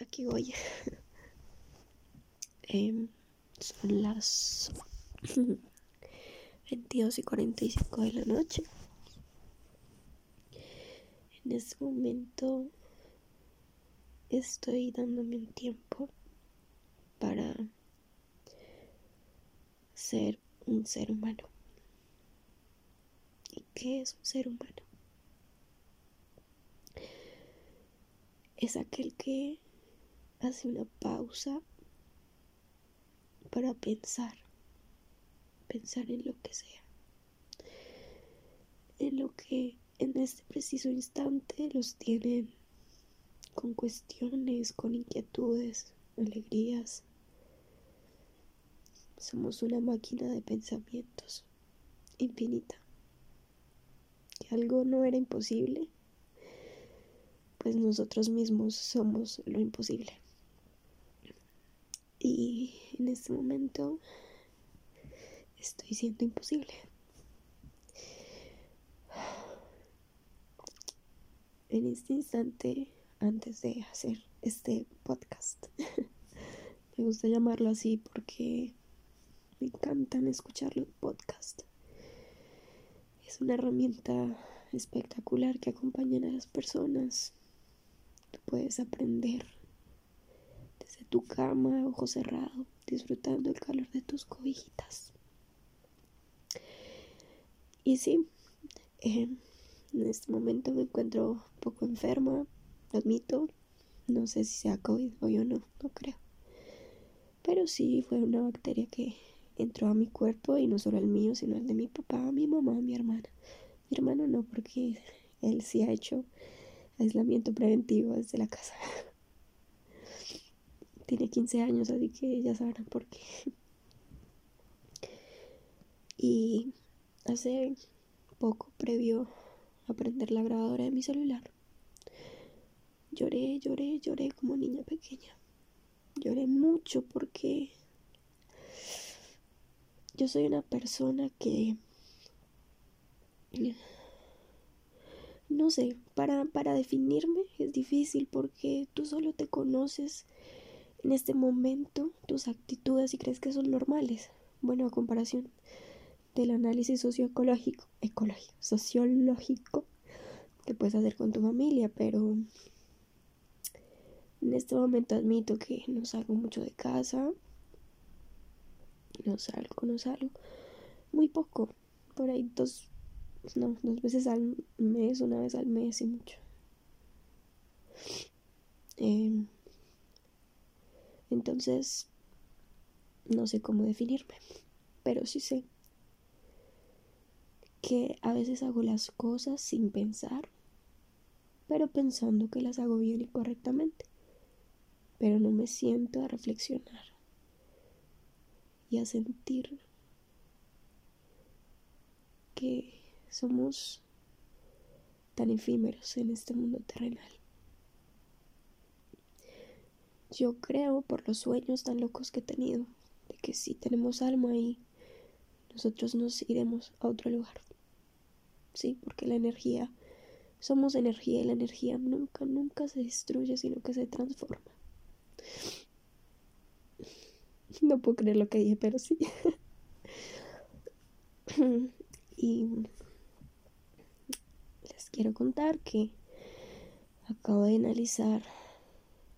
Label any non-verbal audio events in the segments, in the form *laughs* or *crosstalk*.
aquí voy. *laughs* Em, son las *laughs* 22 y 45 de la noche. En este momento estoy dándome un tiempo para ser un ser humano. ¿Y qué es un ser humano? Es aquel que hace una pausa para pensar, pensar en lo que sea, en lo que en este preciso instante los tienen con cuestiones, con inquietudes, alegrías. Somos una máquina de pensamientos infinita. Que algo no era imposible, pues nosotros mismos somos lo imposible. Y en este momento estoy siendo imposible. En este instante antes de hacer este podcast. *laughs* me gusta llamarlo así porque me encantan escuchar los podcasts. Es una herramienta espectacular que acompaña a las personas. puedes aprender desde tu cama, ojo cerrado, disfrutando el calor de tus cobijitas. Y sí, eh, en este momento me encuentro un poco enferma, admito. No sé si sea COVID o yo no, no creo. Pero sí fue una bacteria que entró a mi cuerpo y no solo el mío, sino el de mi papá, mi mamá, mi hermana. Mi hermano no, porque él sí ha hecho aislamiento preventivo desde la casa. *laughs* Tiene 15 años, así que ya sabrán por qué. *laughs* Y hace poco, previo a prender la grabadora de mi celular, Lloré, lloré, lloré como niña pequeña. Lloré mucho porque yo soy una persona que... No sé, para, para definirme es difícil porque tú solo te conoces en este momento tus actitudes y crees que son normales. Bueno, a comparación del análisis socioecológico, ecológico, sociológico que puedes hacer con tu familia, pero en este momento admito que no salgo mucho de casa. No salgo, no salgo. Muy poco. Por ahí dos, no, dos veces al mes, una vez al mes y mucho. Em, entonces, no sé cómo definirme, pero sí sé que a veces hago las cosas sin pensar, pero pensando que las hago bien y correctamente pero no me siento a reflexionar y a sentir que somos tan efímeros en este mundo terrenal. Yo creo por los sueños tan locos que he tenido, de que si tenemos alma ahí, nosotros nos iremos a otro lugar. Sí, porque la energía, somos energía y la energía nunca, nunca se destruye, sino que se transforma. No puedo creer lo que dije, pero sí. *laughs* y les quiero contar que acabo de analizar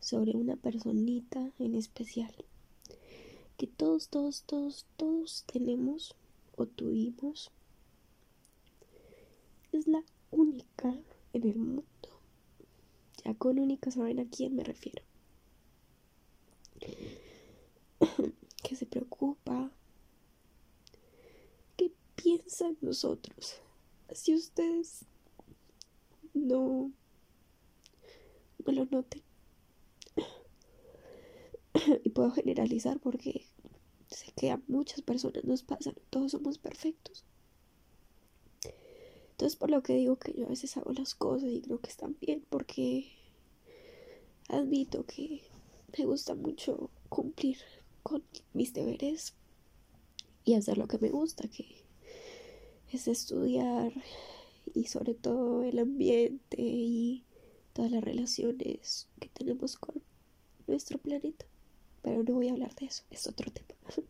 sobre una personita en especial que todos, todos, todos, todos tenemos o tuvimos. Es la única en el mundo. Ya con única saben a quién me refiero. *coughs* que se preocupa, que piensa en nosotros. Si ustedes no, no lo noten. *laughs* Y puedo generalizar porque sé que a muchas personas nos pasan, todos somos perfectos. Entonces por lo que digo que yo a veces hago las cosas y creo que están bien porque admito que me gusta mucho cumplir con mis deberes y hacer lo que me gusta, que es estudiar y sobre todo el ambiente y todas las relaciones que tenemos con nuestro planeta. Pero no voy a hablar de eso, es otro tema.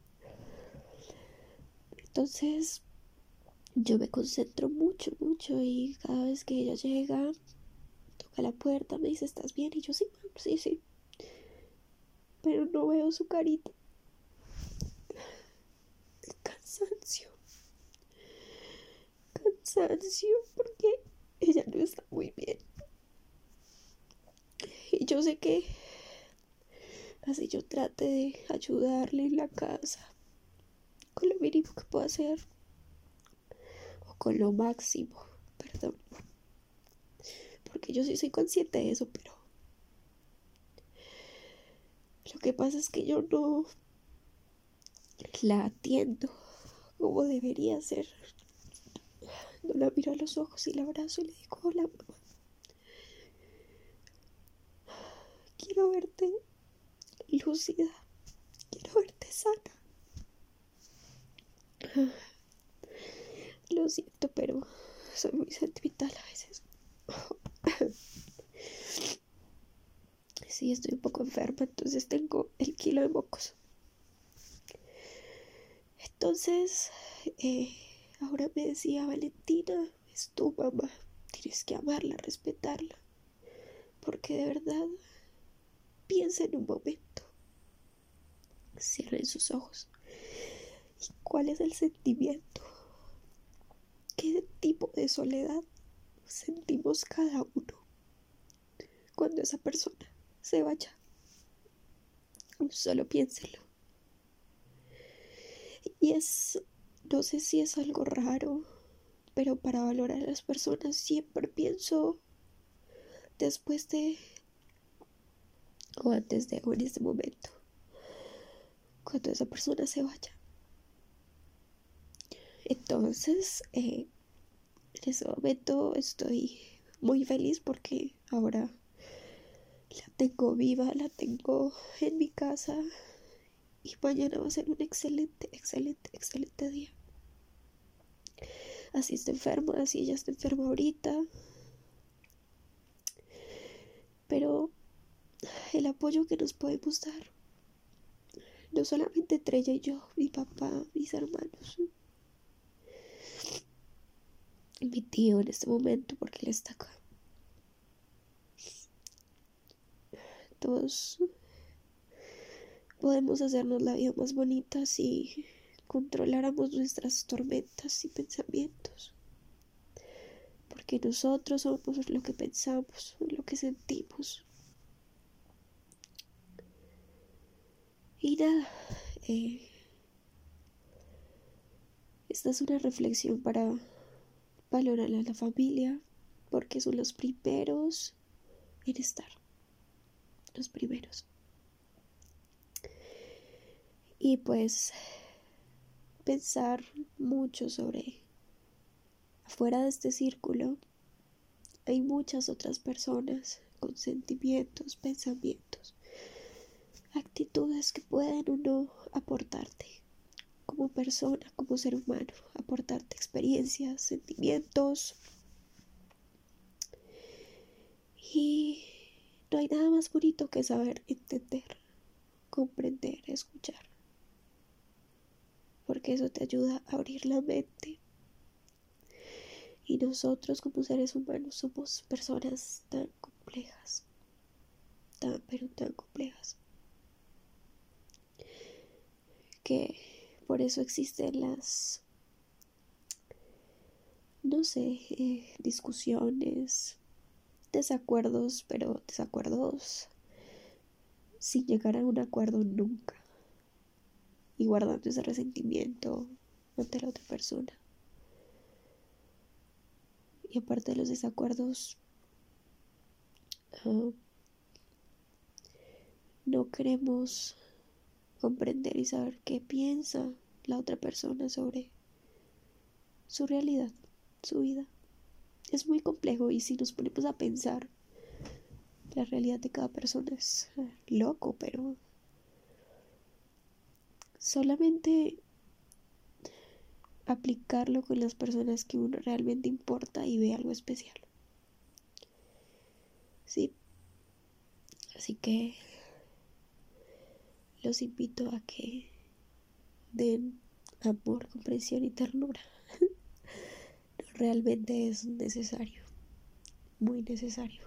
Entonces, yo me concentro mucho, mucho y cada vez que ella llega, toca la puerta, me dice, ¿estás bien? Y yo sí, sí, sí. Pero no veo su carita. Cansancio. Cansancio porque ella no está muy bien. Y yo sé que así yo trate de ayudarle en la casa con lo mínimo que puedo hacer o con lo máximo, perdón. Porque yo sí soy consciente de eso, pero lo que pasa es que yo no la atiendo como debería ser. No la miro a los ojos y la abrazo y le digo, hola mamá. Quiero verte lúcida. Quiero verte sana. Lo siento, pero soy muy sentimental a veces. Sí, estoy un poco enferma, entonces tengo el kilo de mocos. Entonces, eh, ahora me decía Valentina, es tu mamá, tienes que amarla, respetarla, porque de verdad piensa en un momento, cierren sus ojos. ¿Y cuál es el sentimiento? ¿Qué tipo de soledad sentimos cada uno cuando esa persona se vaya? Solo piénselo. Y es, no sé si es algo raro, pero para valorar a las personas siempre pienso después de o antes de o en este momento, cuando esa persona se vaya. Entonces, eh, en ese momento estoy muy feliz porque ahora la tengo viva, la tengo en mi casa y mañana va a ser un excelente, excelente, excelente día. Así está enferma, así ella está enferma ahorita. Pero el apoyo que nos podemos dar, no solamente entre ella y yo, mi papá, mis hermanos, mi tío en este momento porque él está acá. Todos podemos hacernos la vida más bonita si controláramos nuestras tormentas y pensamientos. Porque nosotros somos lo que pensamos, lo que sentimos. Y nada, eh, esta es una reflexión para valorar a la familia, porque son los primeros en estar. Los primeros. Y pues pensar mucho sobre afuera de este círculo hay muchas otras personas con sentimientos, pensamientos, actitudes que pueden uno aportarte como persona, como ser humano, aportarte experiencias, sentimientos. Y no hay nada más bonito que saber entender, comprender, escuchar. Porque eso te ayuda a abrir la mente. Y nosotros como seres humanos somos personas tan complejas, tan pero tan complejas, que por eso existen las, no sé, eh, discusiones, desacuerdos, pero desacuerdos sin llegar a un acuerdo nunca. Y guardando ese resentimiento ante la otra persona. Y aparte de los desacuerdos, ah, no queremos comprender y saber qué piensa la otra persona sobre su realidad, su vida. Es muy complejo y si nos ponemos a pensar, la realidad de cada persona es eh, loco, pero solamente aplicarlo con las personas que uno realmente importa y ve algo especial. Sí. Así que los invito a que den amor, comprensión y ternura. *laughs* Realmente es necesario, muy necesario.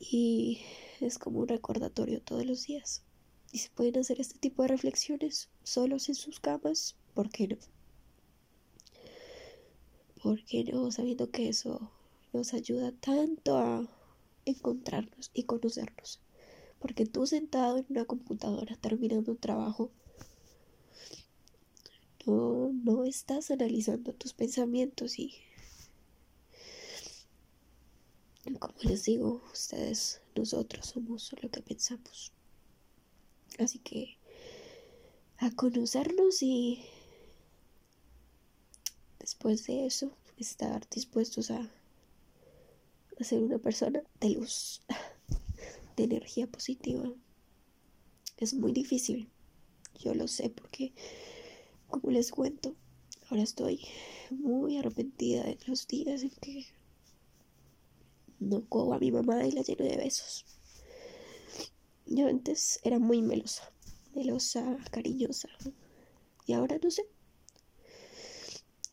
Y es como un recordatorio todos los días. Y se pueden hacer este tipo de reflexiones solos en sus camas, ¿por qué no? ¿Por qué no? Sabiendo que eso nos ayuda tanto a encontrarnos y conocernos. Porque tú sentado en una computadora terminando un trabajo, no, no estás analizando tus pensamientos y como les digo, ustedes, nosotros somos lo que pensamos. Así que a conocernos y después de eso estar dispuestos a, a ser una persona de luz, *laughs* de energía positiva. Es muy difícil, yo lo sé porque, como les cuento, ahora estoy muy arrepentida de los días en que no cojo a mi mamá y la lleno de besos. Yo antes era muy melosa, melosa, cariñosa. Y ahora no sé.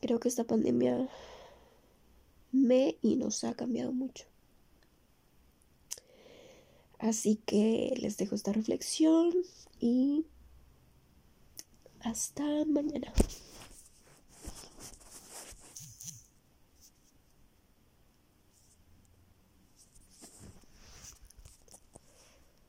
Creo que esta pandemia me y nos ha cambiado mucho. Así que les dejo esta reflexión y hasta mañana.